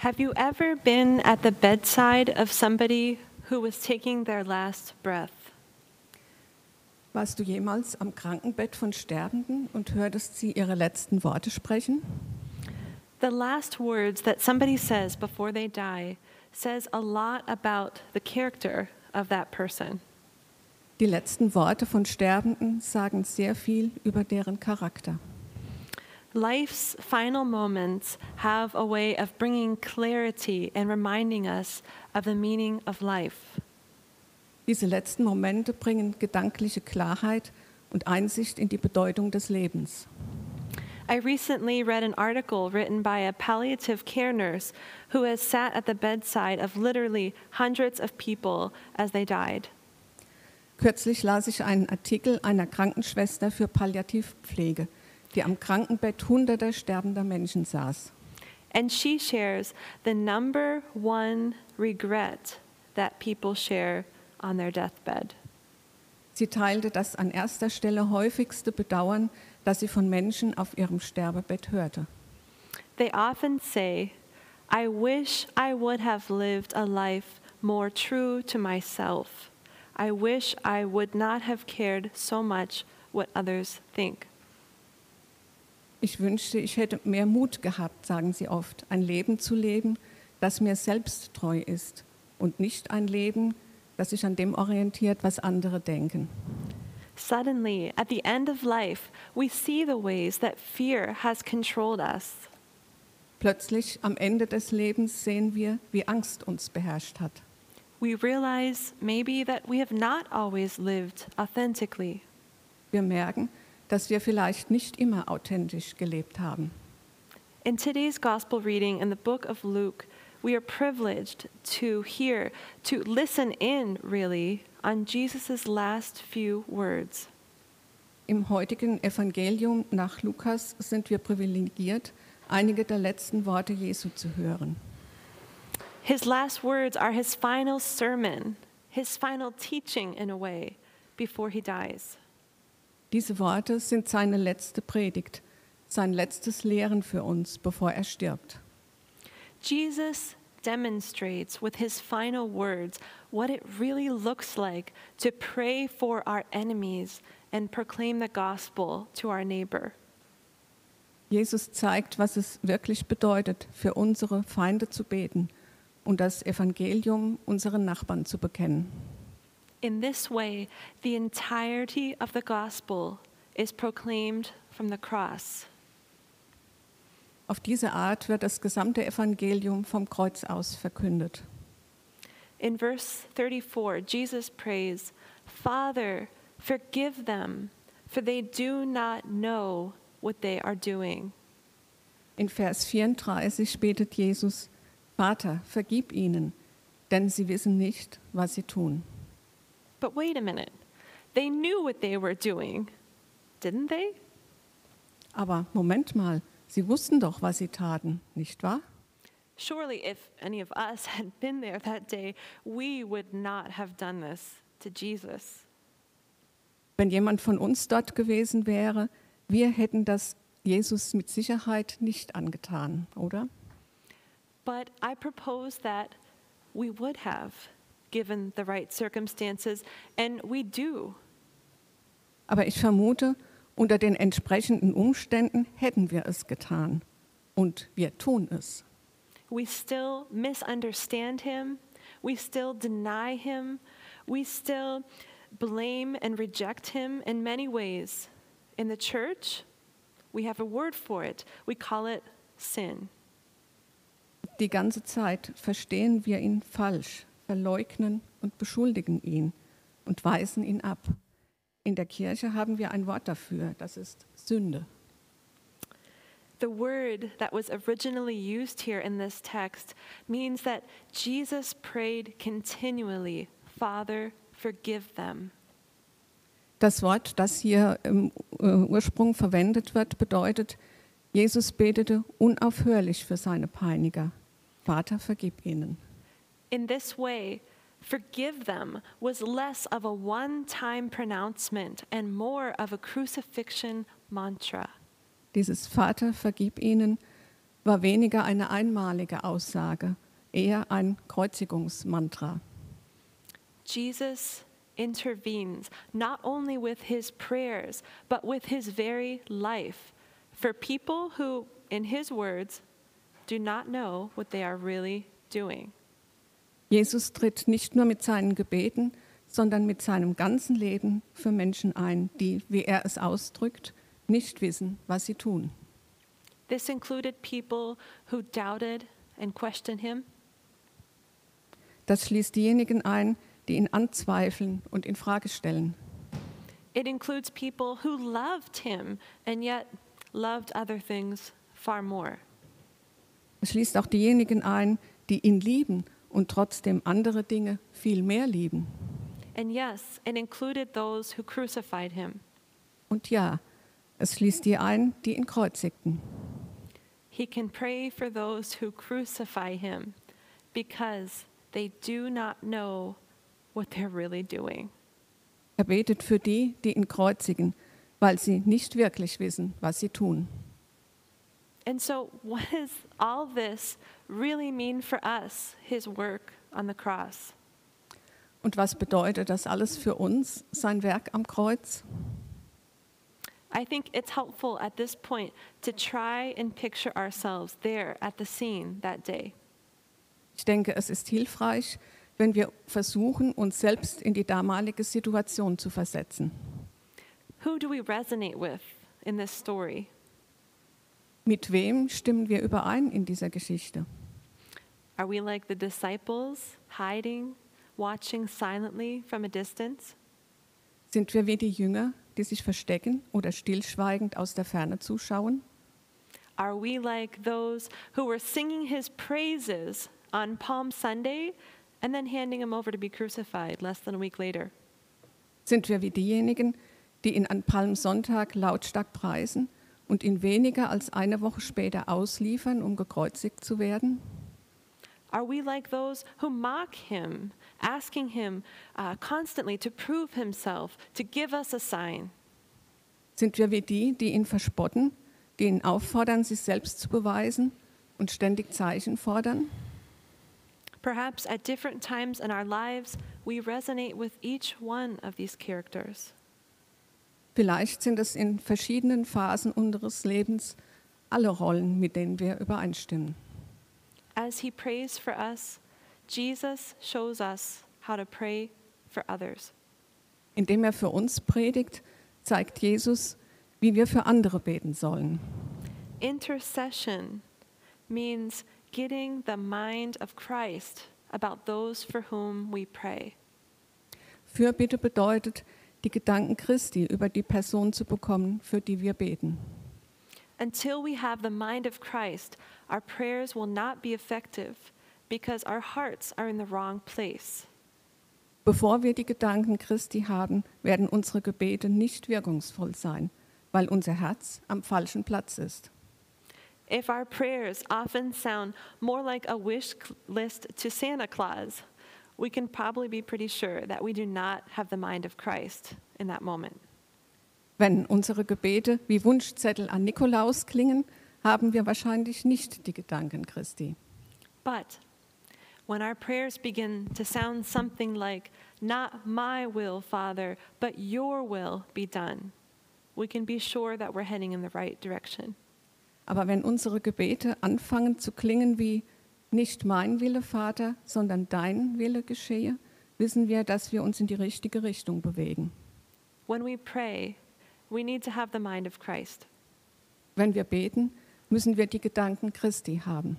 Have you ever been at the bedside of somebody who was taking their last breath? Warst du jemals am Krankenbett von Sterbenden und hörtest sie ihre letzten Worte sprechen? The last words that somebody says before they die says a lot about the character of that person. Die letzten Worte von Sterbenden sagen sehr viel über deren Charakter. Life's final moments have a way of bringing clarity and reminding us of the meaning of life. Diese letzten Momente bringen gedankliche Klarheit und Einsicht in die Bedeutung des Lebens. I recently read an article written by a palliative care nurse who has sat at the bedside of literally hundreds of people as they died. Kürzlich las ich einen Artikel einer Krankenschwester für Palliativpflege, die am Krankenbett hunderter sterbender Menschen saß. And she shares the number one regret that people share on their deathbed. Sie teilte das an erster Stelle häufigste Bedauern, das sie von Menschen auf ihrem Sterbebett hörte. They often say, I wish I would have lived a life more true to myself. I wish I would not have cared so much what others think. Ich wünschte, ich hätte mehr Mut gehabt, sagen sie oft, ein Leben zu leben, das mir selbst treu ist und nicht ein Leben, das sich an dem orientiert, was andere denken. Suddenly, at the end of life, we see the ways that fear has controlled us. Plötzlich am Ende des Lebens sehen wir, wie Angst uns beherrscht hat. We realize maybe that we have not always lived authentically. Wir merken, dass wir vielleicht nicht immer authentisch gelebt haben. In today's gospel reading in the book of Luke, we are privileged to hear, to listen in really on Jesus' last few words. Im heutigen Evangelium nach Lukas sind wir privilegiert, einige der letzten Worte Jesu zu hören. His last words are his final sermon, his final teaching in a way, before he dies. Diese Worte sind seine letzte Predigt, sein letztes Lehren für uns, bevor er stirbt. Jesus demonstrates with his final words what it really looks like to pray for our enemies and proclaim the gospel to our neighbor. Jesus zeigt, was es wirklich bedeutet, für unsere Feinde zu beten und das Evangelium unseren Nachbarn zu bekennen. In this way, the entirety of the gospel is proclaimed from the cross. Auf diese Art wird das gesamte Evangelium vom Kreuz aus verkündet. In verse 34, Jesus prays, Father, forgive them, for they do not know what they are doing. In Vers 34 betet Jesus, Vater, vergib ihnen, denn sie wissen nicht, was sie tun. But wait a minute. They knew what they were doing, didn't they? Aber Moment mal, sie wussten doch, was sie taten, nicht wahr? Surely, if any of us had been there that day, we would not have done this to Jesus. Wenn jemand von uns dort gewesen wäre, wir hätten das Jesus mit Sicherheit nicht angetan, oder? But I propose that we would have, given the right circumstances, and we do. Aber ich vermute, unter den entsprechenden Umständen hätten wir es getan. Und wir tun es. We still misunderstand him. We still deny him. We still blame and reject him in many ways. In the church, we have a word for it. We call it sin. Die ganze Zeit verstehen wir ihn falsch, verleugnen und beschuldigen ihn und weisen ihn ab. In der Kirche haben wir ein Wort dafür, das ist Sünde. The word that was originally used here in this text means that Jesus prayed continually, Father, forgive them. Das Wort, das hier im äh, Ursprung verwendet wird, bedeutet, Jesus betete unaufhörlich für seine Peiniger. Vater, vergib ihnen. In this way, forgive them was less of a one time pronouncement and more of a crucifixion mantra. Dieses Vater, vergib ihnen war weniger eine einmalige Aussage, eher ein Kreuzigungsmantra. Jesus intervenes not only with his prayers, but with his very life for people who, in his words, do not know what they are really doing. Jesus tritt nicht nur mit seinen Gebeten, sondern mit seinem ganzen Leben für Menschen ein, die, wie er es ausdrückt, nicht wissen, was sie tun. This included people who doubted and questioned him. Das schließt diejenigen ein, die ihn anzweifeln und in Frage stellen. It includes people who loved him and yet loved other things far more. Es schließt auch diejenigen ein, die ihn lieben und trotzdem andere Dinge viel mehr lieben. And yes, it included those who crucified him. Und ja, es schließt die ein, die ihn kreuzigten. He can pray for those who crucify him because they do not know what they're really doing. Er betet für die, die ihn kreuzigen, weil sie nicht wirklich wissen, was sie tun. And so, what does all this really mean for us, his work on the cross? Und was bedeutet das alles für uns, sein Werk am Kreuz? I think it's helpful at this point to try and picture ourselves there at the scene that day. Ich denke, es ist hilfreich, wenn wir versuchen, uns selbst in die damalige Situation zu versetzen. Who do we resonate with in this story? Mit wem stimmen wir überein in dieser Geschichte? Are we like the disciples, hiding, watching silently from a distance? Sind wir wie die Jünger, die sich verstecken oder stillschweigend aus der Ferne zuschauen? Are we like those who were singing his praises on Palm Sunday and then handing him over to be crucified less than a week later? Sind wir wie diejenigen, die ihn an Palmsonntag lautstark preisen und ihn weniger als eine Woche später ausliefern, um gekreuzigt zu werden? Are we like those who mock him, asking him uh, constantly to prove himself, to give us a sign? Sind wir wie die, die ihn verspotten, die ihn auffordern, sich selbst zu beweisen und ständig Zeichen fordern? Perhaps at different times in our lives, we resonate with each one of these characters. Vielleicht sind es in verschiedenen Phasen unseres Lebens alle Rollen, mit denen wir übereinstimmen. As he prays for us, Jesus shows us how to pray for others. Indem er für uns predigt, zeigt Jesus, wie wir für andere beten sollen. Intercession means getting the mind of Christ about those for whom we pray. Fürbitte bedeutet, die Gedanken Christi über die Person zu bekommen, für die wir beten. Until we have the mind of Christ, our prayers will not be effective because our hearts are in the wrong place. Bevor wir die Gedanken Christi haben, werden unsere Gebete nicht wirkungsvoll sein, weil unser Herz am falschen Platz ist. If our prayers often sound more like a wish list to Santa Claus, we can probably be pretty sure that we do not have the mind of Christ in that moment. Wenn unsere Gebete wie Wunschzettel an Nikolaus klingen, haben wir wahrscheinlich nicht die Gedanken Christi. But when our prayers begin to sound something like, Not my will, Father, but your will be done, we can be sure that we're heading in the right direction. Aber wenn unsere Gebete anfangen zu klingen wie nicht mein Wille, Vater, sondern dein Wille geschehe, wissen wir, dass wir uns in die richtige Richtung bewegen. When we pray, we need to have the mind of Christ. Wenn wir beten, müssen wir die Gedanken Christi haben.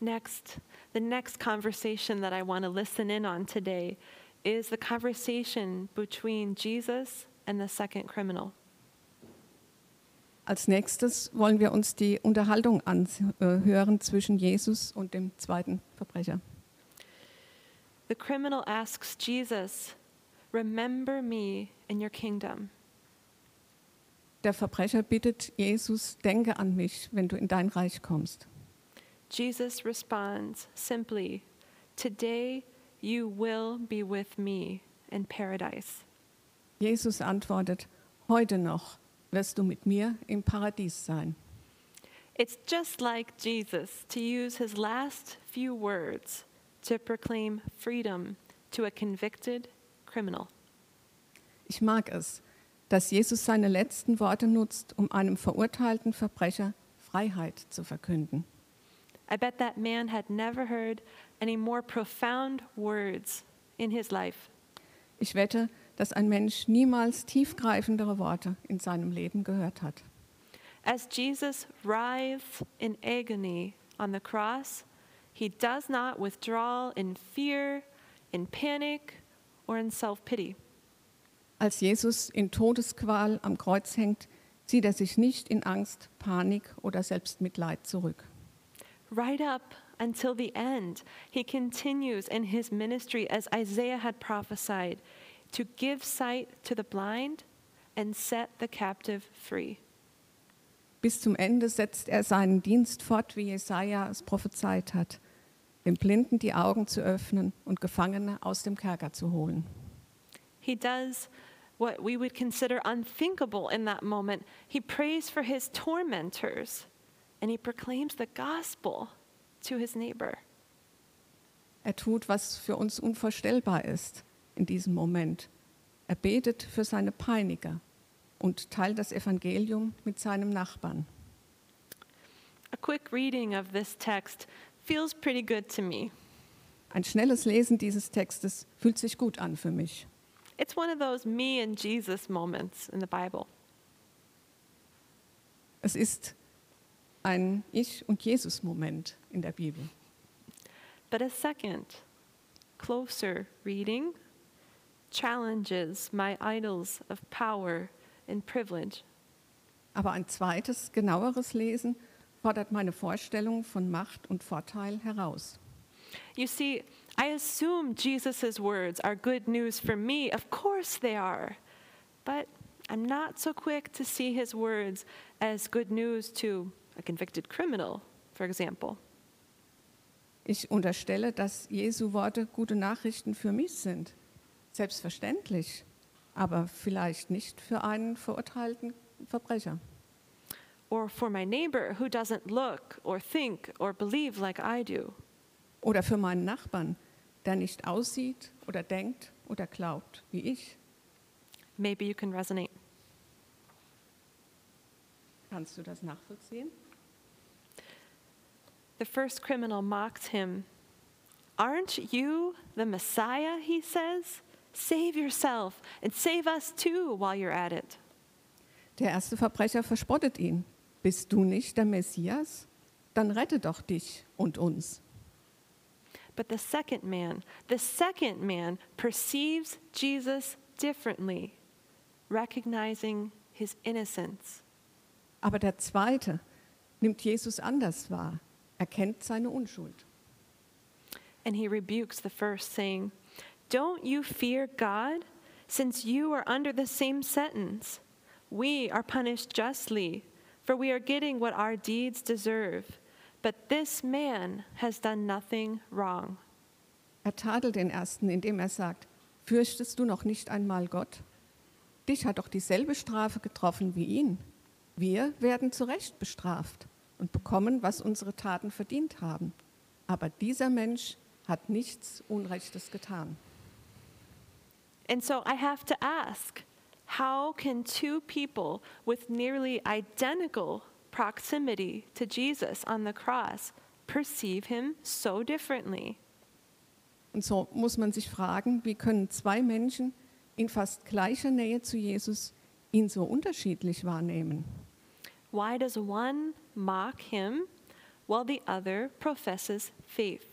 Next, the next conversation that I want to listen in on today is the conversation between Jesus and the second criminal. Als nächstes wollen wir uns die Unterhaltung anhören zwischen Jesus und dem zweiten Verbrecher. The criminal asks Jesus, Remember me in your kingdom. Der Verbrecher bittet Jesus, denke an mich, wenn du in dein Reich kommst. Jesus responds simply, Today you will be with me in paradise. Jesus antwortet, heute noch wirst du mit mir im Paradies sein. It's just like Jesus to use his last few words to proclaim freedom to a convicted criminal. Ich mag es, dass Jesus seine letzten Worte nutzt, um einem verurteilten Verbrecher Freiheit zu verkünden. I bet that man had never heard any more profound words in his life. Ich wette, dass ein Mensch niemals tiefgreifendere Worte in seinem Leben gehört hat. As Jesus writhes in agony on the cross, he does not withdraw in fear, in panic, or in self pity. Als Jesus in Todesqual am Kreuz hängt, zieht er sich nicht in Angst, Panik oder Selbstmitleid zurück. Right up until the end, he continues in his ministry as Isaiah had prophesied to give sight to the blind and set the captive free. Bis zum Ende setzt er seinen Dienst fort, wie Jesaja es prophezeit hat, dem Blinden die Augen zu öffnen und Gefangene aus dem Kerker zu holen. He does what we would consider unthinkable in that moment. He prays for his tormentors and he proclaims the gospel to his neighbor. Er tut, was für uns unvorstellbar ist in diesem Moment. Er betet für seine Peiniger und teilt das Evangelium mit seinem Nachbarn. A quick reading of this text feels pretty good to me. Ein schnelles Lesen dieses Textes fühlt sich gut an für mich. It's one of those me and Jesus moments in the Bible. Es ist ein Ich- und Jesus-Moment in der Bibel. But a second, closer reading challenges my idols of power and privilege. Aber ein zweites, genaueres Lesen fordert meine Vorstellung von Macht und Vorteil heraus. You see, I assume Jesus' words are good news for me. Of course they are. But I'm not so quick to see his words as good news to a convicted criminal, for example. Ich unterstelle, dass Jesu Worte gute Nachrichten für mich sind. Selbstverständlich, aber vielleicht nicht für einen verurteilten Verbrecher. Or for my neighbor who doesn't look or think or believe like I do. Oder für meinen Nachbarn, der nicht aussieht oder denkt oder glaubt wie ich. Maybe you can resonate. Kannst du das nachvollziehen? The first criminal mocked him. Aren't you the Messiah? He says. Save yourself and save us too while you're at it. Der erste Verbrecher verspottet ihn. Bist du nicht der Messias? Dann rette doch dich und uns. But the second man, the second man perceives Jesus differently, recognizing his innocence. Aber der zweite nimmt Jesus anders wahr, erkennt seine Unschuld. And he rebukes the first, saying, Don't you fear God, since you are under the same sentence? We are punished justly, for we are getting what our deeds deserve. But this man has done nothing wrong. Er tadelt den ersten, indem er sagt, fürchtest du noch nicht einmal Gott? Dich hat doch dieselbe Strafe getroffen wie ihn. Wir werden zu Recht bestraft und bekommen, was unsere Taten verdient haben. Aber dieser Mensch hat nichts Unrechtes getan. And so I have to ask how can two people with nearly identical proximity to Jesus on the cross perceive him so differently? Und so muss man sich fragen, wie können zwei Menschen in fast gleicher Nähe zu Jesus ihn so unterschiedlich wahrnehmen? Why does one mock him while the other professes faith?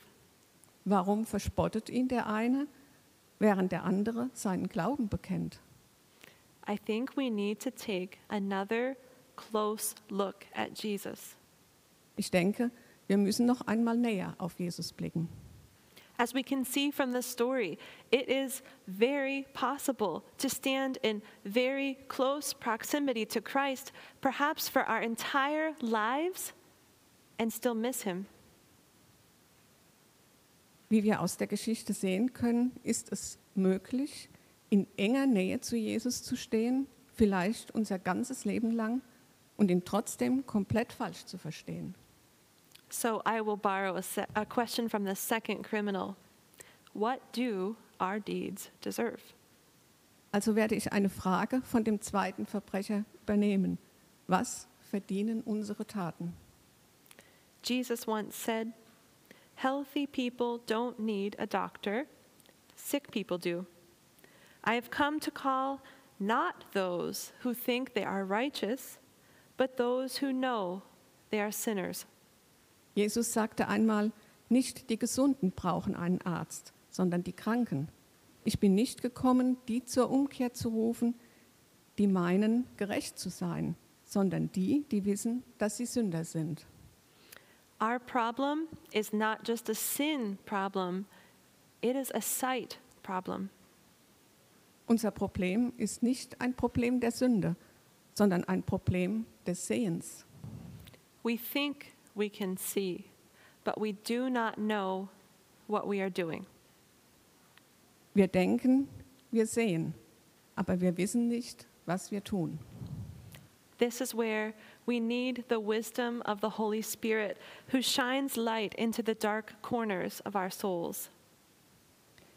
Warum verspottet ihn der eine, während der andere seinen Glauben bekennt? I think we need to take another close look at Jesus. Ich denke, wir müssen noch einmal näher auf Jesus blicken. As we can see from the story, it is very possible to stand in very close proximity to Christ, perhaps for our entire lives, and still miss him. Wie wir aus der Geschichte sehen können, ist es möglich, in enger Nähe zu Jesus zu stehen, vielleicht unser ganzes Leben lang und ihn trotzdem komplett falsch zu verstehen. So I will borrow a, a question from the second criminal What do our deeds deserve? Also werde ich eine Frage von dem zweiten Verbrecher übernehmen. Was verdienen unsere Taten? Jesus once said, Healthy people don't need a doctor, sick people do. I have come to call not those who think they are righteous, but those who know they are sinners. Jesus sagte einmal, nicht die Gesunden brauchen einen Arzt, sondern die Kranken. Ich bin nicht gekommen, die zur Umkehr zu rufen, die meinen, gerecht zu sein, sondern die, die wissen, dass sie Sünder sind. Our problem is not just a sin problem, it is a sight problem. Unser Problem ist nicht ein Problem der Sünde, sondern ein Problem des Sehens. We think we can see, but we do not know what we are doing. Wir denken, wir sehen, aber wir wissen nicht, was wir tun. This is where we need the wisdom of the Holy Spirit who shines light into the dark corners of our souls.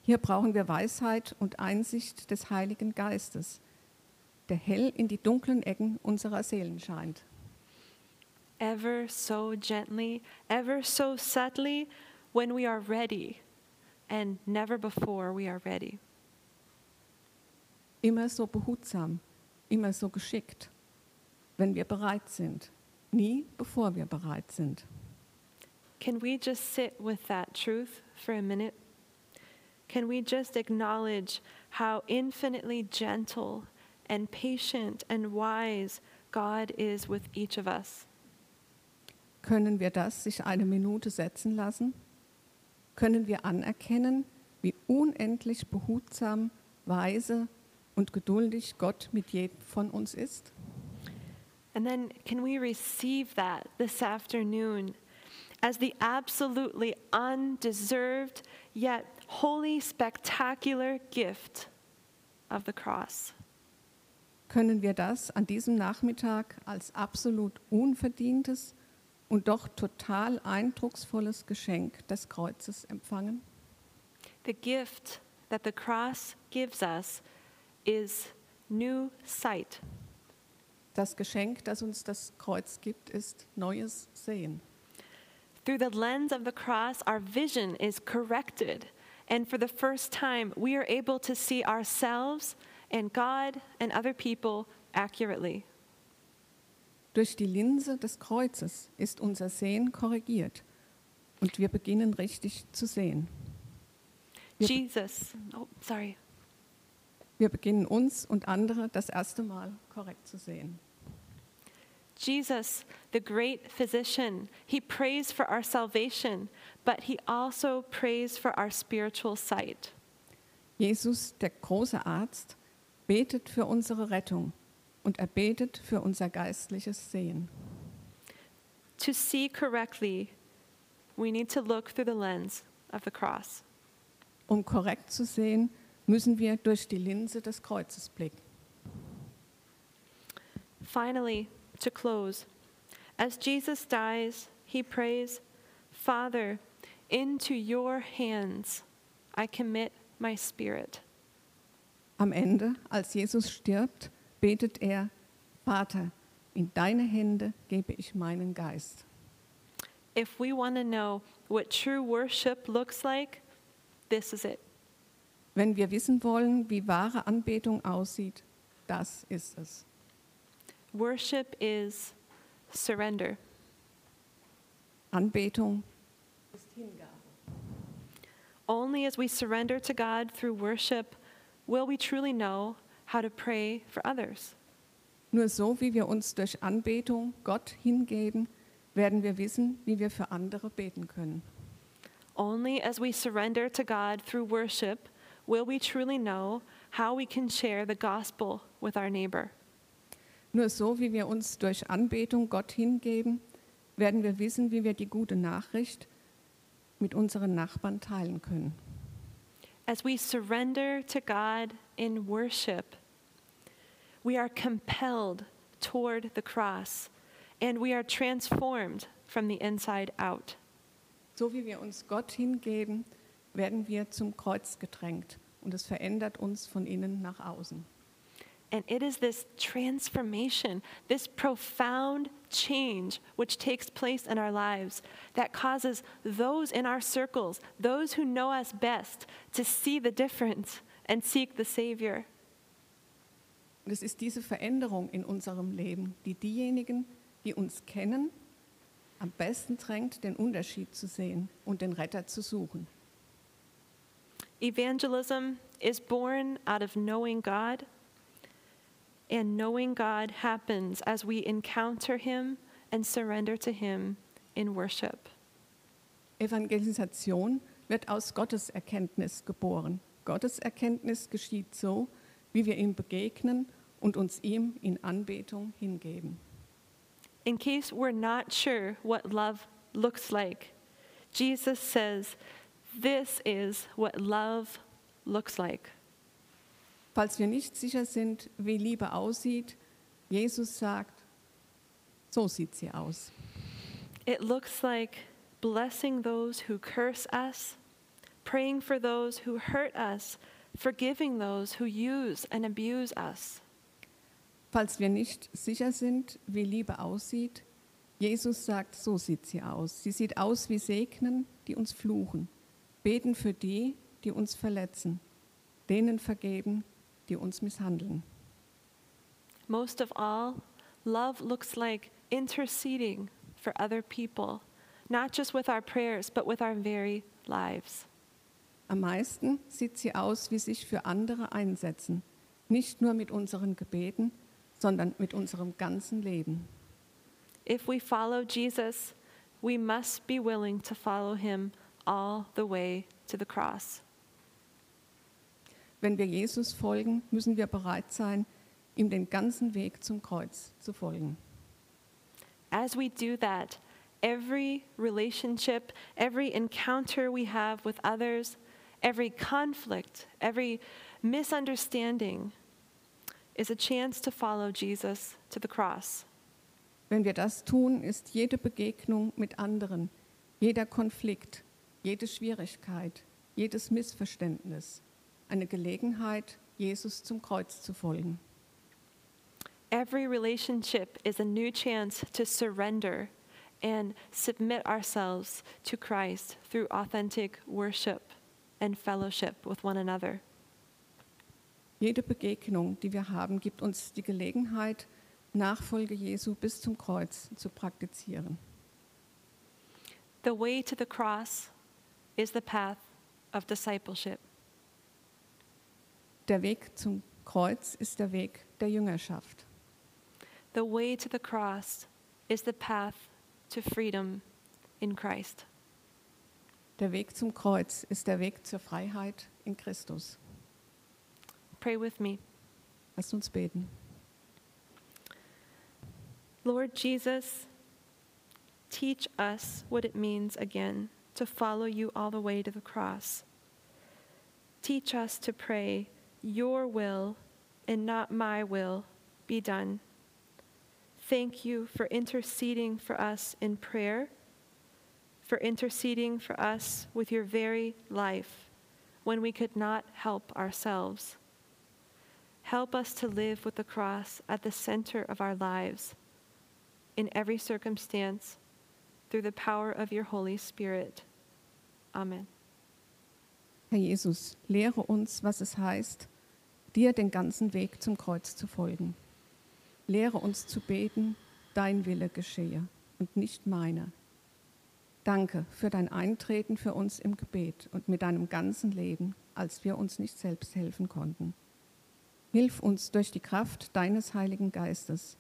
Hier brauchen wir Weisheit und Einsicht des Heiligen Geistes, der hell in die dunklen Ecken unserer Seelen scheint. Ever so gently, ever so subtly, when we are ready, and never before we are ready. Immer so behutsam, immer so geschickt, wenn wir bereit sind, nie bevor wir bereit sind. Can we just sit with that truth for a minute? Can we just acknowledge how infinitely gentle and patient and wise God is with each of us? Können wir das sich eine Minute setzen lassen? Können wir anerkennen, wie unendlich behutsam, weise und geduldig Gott mit jedem von uns ist? And then can we receive that this afternoon as the absolutely undeserved yet wholly spectacular gift of the cross? Können wir das an diesem Nachmittag als absolut unverdientes und doch total eindrucksvolles Geschenk des Kreuzes empfangen? The gift that the cross gives us is new sight. Das Geschenk, das uns das Kreuz gibt, ist neues Sehen. Through the lens of the cross, our vision is corrected. And for the first time, we are able to see ourselves and God and other people accurately. Durch die Linse des Kreuzes ist unser Sehen korrigiert und wir beginnen richtig zu sehen. Wir, Jesus, oh, sorry. Wir beginnen uns und andere das erste Mal korrekt zu sehen. Jesus, the great physician, he prays for our salvation, but he also prays for our spiritual sight. Jesus, der große Arzt, betet für unsere Rettung und er betet für unser geistliches Sehen. To see correctly, we need to look through the lens of the cross. Um korrekt zu sehen, müssen wir durch die Linse des Kreuzes blicken. Finally, to close, as Jesus dies, he prays, Father, into your hands I commit my spirit. Am Ende, als Jesus stirbt, betet er, Vater, in deine Hände gebe ich meinen Geist. If we want to know what true worship looks like, this is it. Wenn wir wissen wollen, wie wahre Anbetung aussieht, das ist es. Worship is surrender. Anbetung ist Hingabe. Only as we surrender to God through worship will we truly know how to pray for others. Nur so, wie wir uns durch Anbetung Gott hingeben, werden wir wissen, wie wir für andere beten können. Only as we surrender to God through worship will we truly know how we can share the gospel with our neighbor. Nur so, wie wir uns durch Anbetung Gott hingeben, werden wir wissen, wie wir die gute Nachricht mit unseren Nachbarn teilen können. As we surrender to God in worship, we are compelled toward the cross and we are transformed from the inside out. So wie wir uns Gott hingeben, werden wir zum Kreuz gedrängt und es verändert uns von innen nach außen. And it is this transformation, this profound change which takes place in our lives that causes those in our circles, those who know us best, to see the difference and seek the Savior. Und es ist diese Veränderung in unserem Leben, die diejenigen, die uns kennen, am besten drängt, den Unterschied zu sehen und den Retter zu suchen. Evangelism is born out of knowing God, and knowing God happens as we encounter Him and surrender to Him in worship. Evangelisation wird aus Gotteserkenntnis geboren. Gotteserkenntnis geschieht so, wie wir ihm begegnen und uns ihm in Anbetung hingeben. In case we're not sure what love looks like, Jesus says, This is what love looks like. Falls wir nicht sicher sind, wie Liebe aussieht, Jesus sagt, so sieht sie aus. It looks like blessing those who curse us, praying for those who hurt us, forgiving those who use and abuse us. Falls wir nicht sicher sind, wie Liebe aussieht, Jesus sagt, so sieht sie aus. Sie sieht aus wie Segnen, die uns fluchen, beten für die, die uns verletzen, denen vergeben, die uns misshandeln. Most of all, love looks like interceding for other people, not just with our prayers, but with our very lives. Am meisten sieht sie aus wie sich für andere einsetzen, nicht nur mit unseren Gebeten, sondern mit unserem ganzen Leben. If we follow Jesus, we must be willing to follow him all the way to the cross. Wenn wir Jesus folgen, müssen wir bereit sein, ihm den ganzen Weg zum Kreuz zu folgen. As we do that, every relationship, every encounter we have with others, every conflict, every misunderstanding is a chance to follow Jesus to the cross. Wenn wir das tun, ist jede Begegnung mit anderen, jeder Konflikt, jede Schwierigkeit, jedes Missverständnis eine Gelegenheit, Jesus zum Kreuz zu folgen. Every relationship is a new chance to surrender and submit ourselves to Christ through authentic worship and fellowship with one another. Jede Begegnung, die wir haben, gibt uns die Gelegenheit, Nachfolge Jesu bis zum Kreuz zu praktizieren. The way to the cross is the path of discipleship. Der Weg zum Kreuz ist der Weg der Jüngerschaft. The way to the cross is the path to freedom in Christ. Der Weg zum Kreuz ist der Weg zur Freiheit in Christus. Pray with me. Lasst uns beten. Lord Jesus, teach us what it means again to follow you all the way to the cross. Teach us to pray, Your will and not my will be done. Thank you for interceding for us in prayer, for interceding for us with your very life when we could not help ourselves. Help us to live with the cross at the center of our lives in every circumstance through the power of your Holy Spirit. Amen. Herr Jesus, lehre uns, was es heißt, dir den ganzen Weg zum Kreuz zu folgen. Lehre uns zu beten, dein Wille geschehe und nicht meiner. Danke für dein Eintreten für uns im Gebet und mit deinem ganzen Leben, als wir uns nicht selbst helfen konnten. Hilf uns durch die Kraft deines Heiligen Geistes,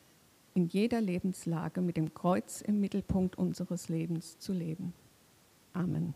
in jeder Lebenslage mit dem Kreuz im Mittelpunkt unseres Lebens zu leben. Amen.